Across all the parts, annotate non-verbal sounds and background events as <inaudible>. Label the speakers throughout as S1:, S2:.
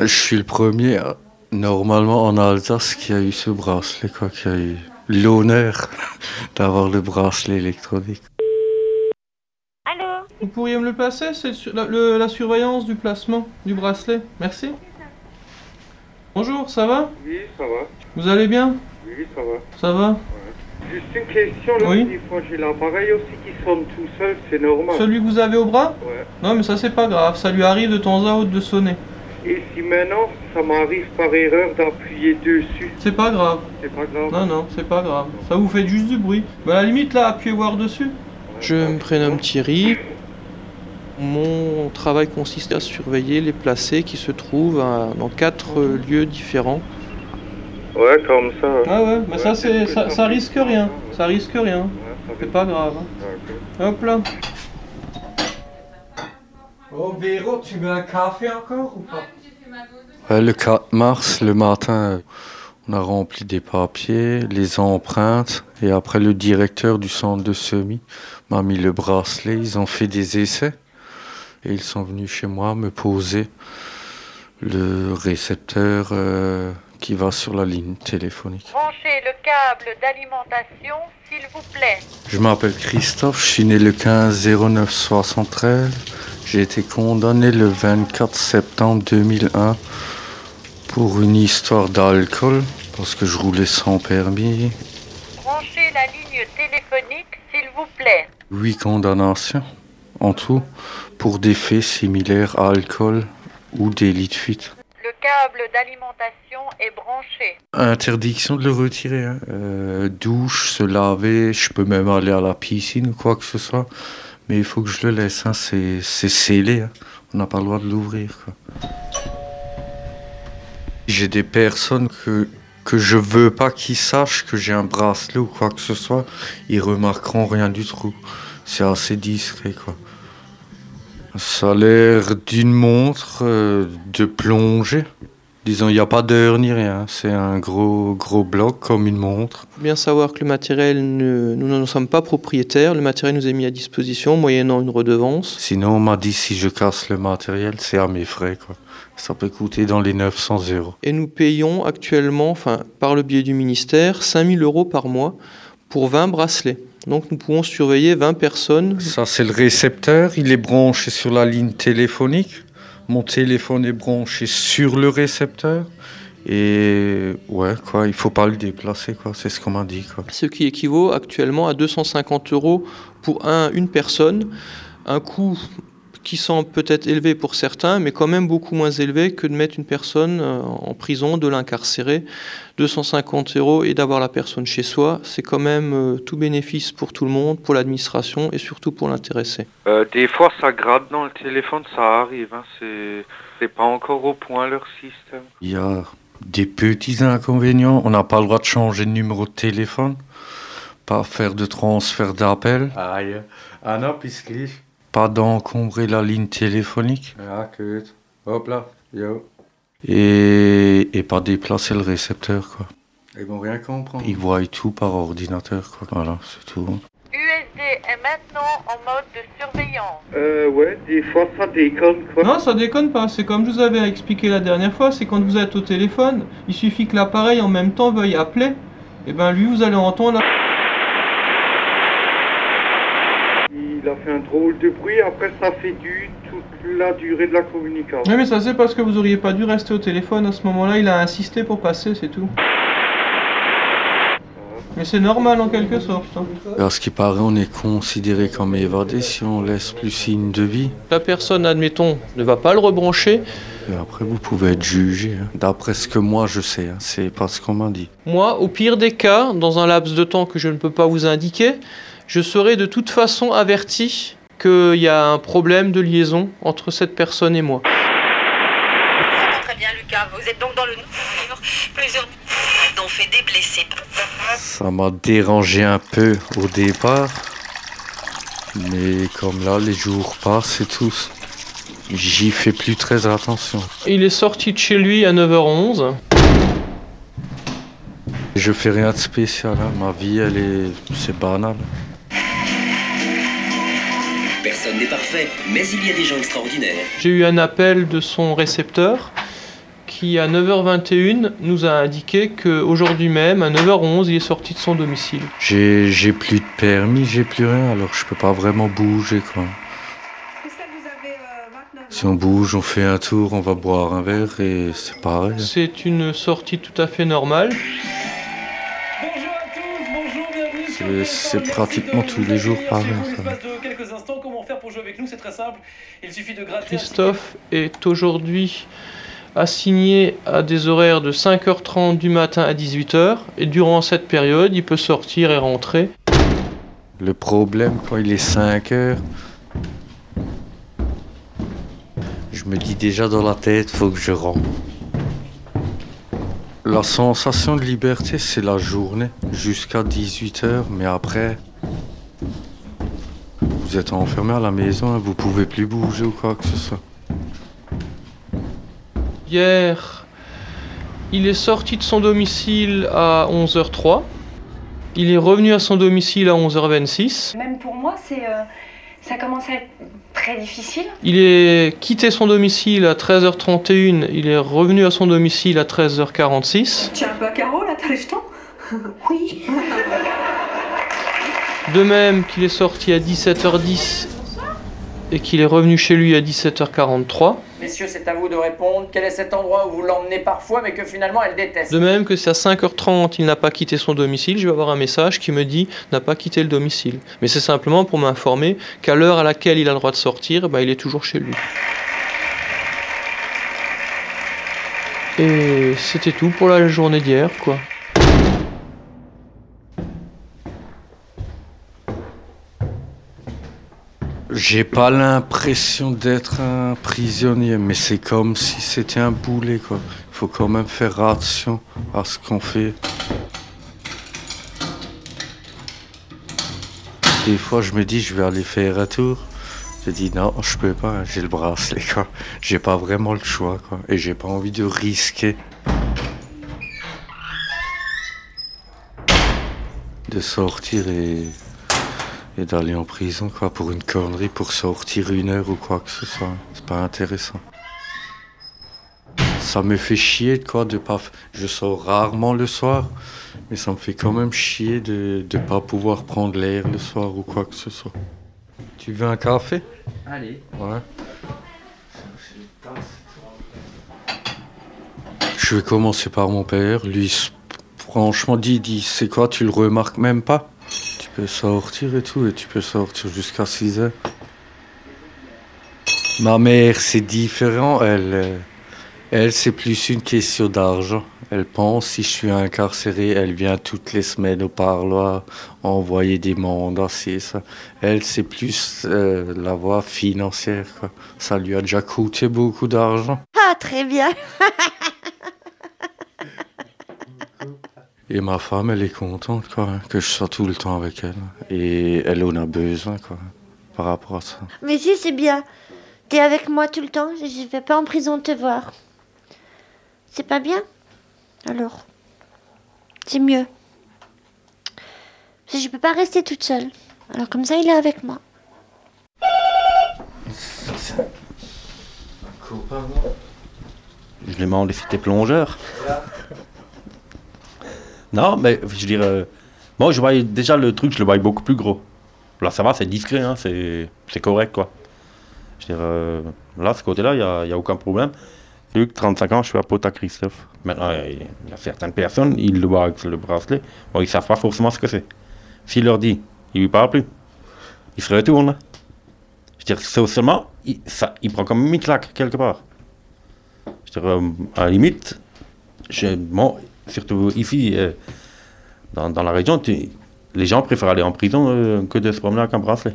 S1: Je suis le premier, normalement en Alsace, qui a eu ce bracelet, quoi, qui a eu l'honneur <laughs> d'avoir le bracelet électronique.
S2: Allô?
S3: Vous pourriez me le placer C'est la, le- la surveillance du placement du bracelet. Merci. Bonjour, ça va?
S4: Oui, ça va.
S3: Vous allez bien?
S4: Oui, ça va.
S3: Ça va?
S4: Juste une question, là,
S3: Oui.
S4: j'ai l'appareil aussi qui sonne tout seul, c'est normal.
S3: Celui que vous avez au bras?
S4: Ouais.
S3: Non, mais ça c'est pas grave, ça lui arrive de temps à autre de sonner.
S4: Et si maintenant, ça m'arrive par erreur d'appuyer dessus,
S3: C'est pas grave.
S4: c'est pas grave
S3: Non, non, c'est pas grave. Ça vous fait juste du bruit. Bah, à la limite, là, appuyez voir dessus. Je me prénomme Thierry. Mon travail consiste à surveiller les placés qui se trouvent à- dans quatre euh, lieux différents.
S4: Ouais, comme ça.
S3: Ah ouais, mais ça,
S4: Ouais,
S3: c'est,
S4: c'est
S3: ça, risque rien. Ça risque rien. C'est pas grave. hein. Hop là.
S5: Oh Véro, tu veux un café encore ou pas?
S1: Ouais, le 4 mars, le matin, euh, on a rempli des papiers, les empreintes, et après le directeur du centre de semis m'a mis le bracelet, ils ont fait des essais, et ils sont venus chez moi me poser le récepteur euh, qui va sur la ligne téléphonique.
S2: Branchez le câble d'alimentation, s'il vous plaît.
S1: Je m'appelle Christophe, je suis né le 15 09 73. J'ai été condamné le 24 septembre 2001 pour une histoire d'alcool parce que je roulais sans permis.
S2: Branchez la ligne téléphonique, s'il vous plaît.
S1: Huit condamnations en tout pour des faits similaires à alcool ou délit de fuite.
S2: Le câble d'alimentation est branché.
S1: Interdiction de le retirer. hein. Euh, douche, se laver, je peux même aller à la piscine ou quoi que ce soit. Mais il faut que je le laisse, hein. c'est c'est scellé. hein. On n'a pas le droit de l'ouvrir. J'ai des personnes que, que je veux pas qu'ils sachent que j'ai un bracelet ou quoi que ce soit. Ils remarqueront rien du tout. C'est assez discret. quoi. Ça a l'air d'une montre euh, de plongée. Disons, il n'y a pas d'heure ni rien. C'est un gros, gros bloc comme une montre.
S3: Faut bien savoir que le matériel, ne- nous n'en sommes pas propriétaires. Le matériel nous est mis à disposition moyennant une redevance.
S1: Sinon, on m'a dit si je casse le matériel, c'est à mes frais. Quoi. Ça peut coûter dans les 900 euros.
S3: Et nous payons actuellement, enfin, par le biais du ministère, 5000 euros par mois pour 20 bracelets. Donc nous pouvons surveiller 20 personnes.
S1: Ça, c'est le récepteur. Il est branché sur la ligne téléphonique. Mon téléphone est branché sur le récepteur. Et ouais, quoi, il faut pas le déplacer, quoi. C'est ce qu'on m'a dit, quoi.
S3: Ce qui équivaut actuellement à 250 euros pour un, une personne. Un coût qui semble peut-être élevé pour certains, mais quand même beaucoup moins élevé que de mettre une personne euh, en prison, de l'incarcérer. 250 euros et d'avoir la personne chez soi, c'est quand même euh, tout bénéfice pour tout le monde, pour l'administration et surtout pour l'intéressé.
S4: Euh, des fois, ça gratte dans le téléphone, ça arrive. Hein. C'est... c'est pas encore au point leur système.
S1: Il y a des petits inconvénients. On n'a pas le droit de changer de numéro de téléphone. Pas faire de transfert d'appel.
S5: Aïe. Ah non, pisclich.
S1: Pas d'encombrer la ligne téléphonique.
S5: Gut. Hop là. Yo.
S1: Et, et pas déplacer le récepteur, quoi.
S5: Ils vont rien comprendre.
S1: Ils voient tout par ordinateur, quoi. Voilà, c'est tout.
S2: USD est maintenant en mode de surveillance.
S4: Euh, ouais, des fois, ça déconne, quoi.
S3: Non, ça déconne pas. C'est comme je vous avais expliqué la dernière fois, c'est quand vous êtes au téléphone, il suffit que l'appareil en même temps veuille appeler. Et ben lui, vous allez entendre. la-
S4: Il a fait un drôle de bruit, après, ça fait du toute la durée de la communication.
S3: Oui, mais ça c'est parce que vous auriez pas dû rester au téléphone à ce moment-là. Il a insisté pour passer, c'est tout. Mais c'est normal en quelque sorte. hein.
S1: À ce qui paraît, on est considéré comme évadé si on laisse plus signe de vie.
S3: La personne, admettons, ne va pas le rebrancher.
S1: Et après, vous pouvez être jugé. hein. D'après ce que moi je sais, hein. c'est pas ce qu'on m'a dit.
S3: Moi, au pire des cas, dans un laps de temps que je ne peux pas vous indiquer, je serai de toute façon averti qu'il y a un problème de liaison entre cette personne et moi.
S6: Très bien, Lucas. Vous êtes donc dans le. Plusieurs ont fait des blessés.
S1: Ça m'a dérangé un peu au départ. Mais comme là, les jours passent et tout, j'y fais plus très attention.
S3: Il est sorti de chez lui à 9h11.
S1: Je fais rien de spécial. hein. Ma vie, elle est. C'est banal.
S7: Parfait, mais il y a des gens extraordinaires.
S3: J'ai eu un appel de son récepteur qui à 9h21 nous a indiqué qu'aujourd'hui même, à 9h11, il est sorti de son domicile.
S1: J'ai j'ai plus de permis, j'ai plus rien, alors je peux pas vraiment bouger quoi. Si on bouge, on fait un tour, on va boire un verre et c'est pareil.
S3: C'est une sortie tout à fait normale.
S1: C'est- pratiquement tous les jours pareil,
S3: Christophe est aujourd'hui assigné à des horaires de 5h30 du matin à 18h et durant cette période, il peut sortir et rentrer.
S1: Le problème, quand il est 5 heures, je me dis déjà dans la tête, faut que je rentre. La sensation de liberté, c'est la journée, jusqu'à 18 heures, mais après, vous êtes enfermé à la maison, hein, vous pouvez plus bouger ou quoi que ce soit.
S3: Hier, il est sorti de son domicile à 11h03. Il est revenu à son domicile à 11h26.
S8: Même pour moi, c'est, euh, ça commence à être très difficile.
S3: Il est quitté son domicile à 13h31. Il est revenu à son domicile à 13h46.
S8: Tu es un peu à carreau là, t'as les jetons <laughs> Oui.
S3: De même qu'il est sorti à 17h10 et qu'il est revenu chez lui à 17h43.
S9: Messieurs, c'est à vous de répondre. Quel est cet endroit où vous l'emmenez parfois, mais que finalement elle déteste
S3: De même que si à 5h30 il n'a pas quitté son domicile, je vais avoir un message qui me dit n'a pas quitté le domicile. Mais c'est simplement pour m'informer qu'à l'heure à laquelle il a le droit de sortir, bah, il est toujours chez lui. Et c'était tout pour la journée d'hier, quoi.
S1: J'ai pas l'impression d'être un prisonnier, mais c'est comme si c'était un boulet, quoi. Il faut quand même faire attention à ce qu'on fait. Des fois, je me dis, je vais aller faire un tour. Je dis, non, je peux pas, j'ai le bracelet, quoi. J'ai pas vraiment le choix, quoi. Et j'ai pas envie de risquer. De sortir et et d'aller en prison quoi pour une connerie pour sortir une heure ou quoi que ce soit. C'est pas intéressant. Ça me fait chier quoi de pas je sors rarement le soir mais ça me fait quand même chier de de pas pouvoir prendre l'air le soir ou quoi que ce soit. Tu veux un café?
S9: Allez.
S1: ouais. Je vais commencer par mon père. Lui franchement dit dit c'est quoi tu le remarques même pas? Peux sortir et tout, et tu peux sortir jusqu'à 6 heures. Ma mère, c'est différent. Elle, euh, elle c'est plus une question d'argent. Elle pense, si je suis incarcéré, elle vient toutes les semaines au parloir envoyer des mandats, ça. Elle, c'est plus euh, la voie financière. Ça lui a déjà coûté beaucoup d'argent.
S10: Ah, très bien. <laughs>
S1: Et ma femme, elle est contente quoi, hein, que je sois tout le temps avec elle. Et elle en a besoin quoi, par rapport à ça.
S10: Mais si, c'est bien. T'es avec moi tout le temps, je vais pas en prison te voir. C'est pas bien? Alors, c'est mieux. Parce que je peux pas rester toute seule. Alors comme ça, il est avec moi.
S11: Je lui demande si t'es plongeur. Non, mais je dirais. euh, Moi, je voyais déjà le truc, je le voyais beaucoup plus gros. Là, ça va, c'est discret, hein, c'est correct, quoi. Je dirais, euh, là, ce côté-là, il n'y a, y a aucun problème. Luc, 35 ans, je suis à pote à Christophe. Maintenant, il y a certaines personnes, ils le voient avec le bracelet, bon, ils ne savent pas forcément ce que c'est. S'il leur dit, il lui parle plus, il se retourne. Je dirais, socialement, il, ça, il prend comme une claque quelque part. Je dirais, euh, à la limite, je, bon, surtout ici, euh, dans, la région, les gens préfèrent aller en prison euh, que de se promener avec un bracelet.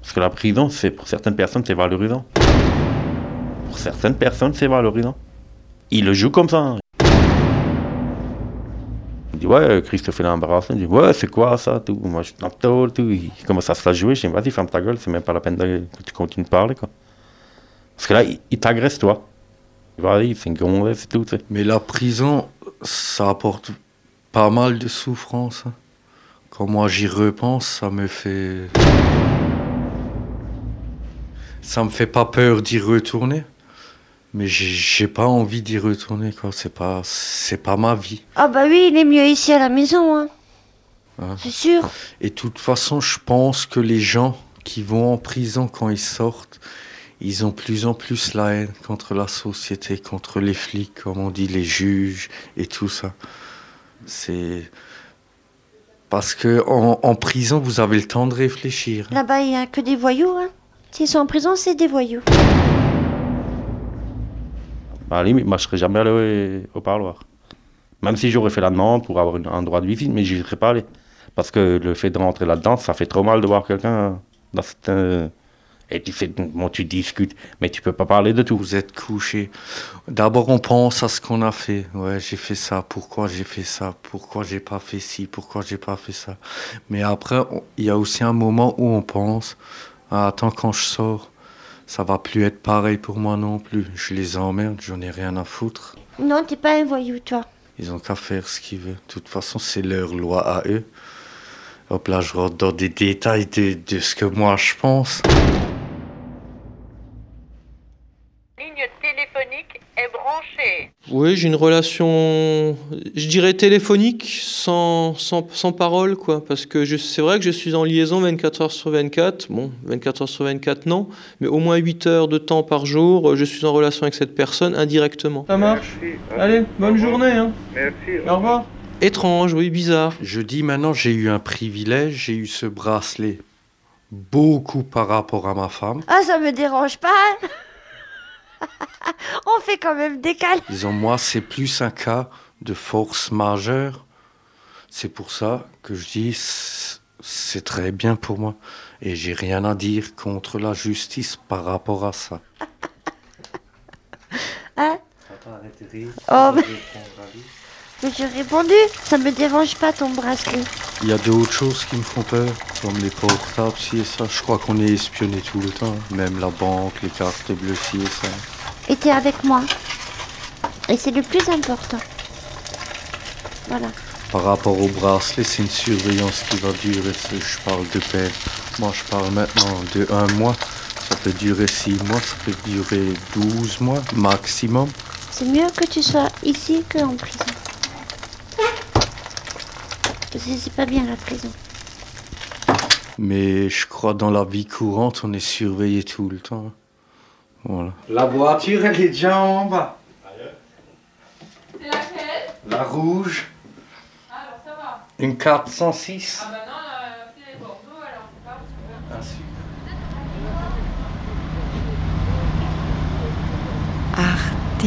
S11: Parce que la prison, c'est pour certaines personnes, c'est valorisant. Pour certaines personnes, c'est valorisant. Ils le jouent comme ça. Il dit, ouais, Christophe, un bracelet. Il dit, ouais, c'est quoi ça tout? Moi, je suis tôle, tout. Il commence à se la jouer. Je dis, vas-y, ferme ta gueule, c'est même pas la peine que tu continues de parler, quoi. Parce que là, il t'agresse, toi. Tout.
S1: Mais la prison, ça apporte pas mal de souffrance. hein. Quand moi j'y repense, ça me fait. Ça me fait pas peur d'y retourner. Mais j'ai- j'ai pas envie d'y retourner, quoi. C'est pas, c'est pas ma vie.
S10: Ah bah oui, il est mieux ici à la maison, hein.
S1: hein.
S10: C'est sûr.
S1: Et de toute façon, je pense que les gens qui vont en prison quand ils sortent, ils ont plus en plus la haine contre la société, contre les flics, comme on dit, les juges et tout ça. C'est parce que en, en prison, vous avez le temps de réfléchir.
S10: Là-bas, il n'y a que des voyous, hein. S'ils sont en prison, c'est des voyous.
S11: Bah, à la limite, moi, je serais jamais allé au, au parloir. Même si j'aurais fait la demande pour avoir un droit de visite, mais j'y serais pas allé. Parce que le fait de rentrer là-dedans, ça fait trop mal de voir quelqu'un dans cette. Et tu fais, bon, tu discutes, mais tu peux pas parler de tout.
S1: Vous êtes couché. D'abord, on pense à ce qu'on a fait. Ouais, j'ai fait ça. Pourquoi j'ai fait ça? Pourquoi j'ai pas fait ci? Pourquoi j'ai pas fait ça? Mais après, il y a aussi un moment où on pense ah, attends, quand je sors, ça va plus être pareil pour moi non plus. Je les emmerde, j'en ai rien à foutre.
S10: Non, t'es pas un voyou, toi.
S1: Ils ont qu'à faire ce qu'ils veulent. De toute façon, c'est leur loi à eux. Hop là, je rentre dans des détails de, de ce que moi je pense.
S2: Ligne téléphonique est branchée.
S3: Oui, j'ai une relation, je dirais téléphonique, sans, sans, sans parole, quoi. Parce que je- c'est vrai que je suis en liaison 24 heures sur 24. Bon, 24 heures sur 24, non. Mais au moins 8 heures de temps par jour, euh, je suis en relation avec cette personne indirectement. Ça marche Allez, bonne journée. Hein.
S4: Merci.
S3: Au revoir. Étrange, oui, bizarre.
S1: Je dis maintenant, j'ai eu un privilège, j'ai eu ce bracelet beaucoup par rapport à ma femme.
S10: Ah, ça me dérange pas. <laughs> On fait quand même des câlins.
S1: Disons, moi, c'est plus un cas de force majeure. C'est pour ça que je dis, c'est très bien pour moi. Et j'ai rien à dire contre la justice par rapport à ça. <laughs>
S10: Hein? Oh, mais... mais j'ai répondu. Ça me dérange pas ton bracelet.
S1: Il y a d'autres choses qui me font peur, comme les portables, ci et ça. Je crois qu'on est espionné tout le temps. Même la banque, les cartes bleues, ci et ça.
S10: Et t'es avec moi. Et c'est le plus important. Voilà.
S1: Par rapport au bracelet, c'est une surveillance qui va durer, c'est- je parle de peine. Moi, je parle maintenant de un mois. Ça peut durer six mois, ça peut durer 12 mois maximum.
S10: C'est mieux que tu sois ici qu'en prison. Parce que c'est pas bien la prison.
S1: Mais je crois dans la vie courante, on est surveillé tout le temps. Voilà.
S5: La voiture, elle est déjà en bas.
S12: C'est laquelle
S1: La rouge,
S12: alors ça va.
S1: une 406.
S12: Ah bah non, la fille est Bordeaux, alors c'est pas
S1: Ah.
S13: Arte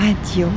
S13: Radio.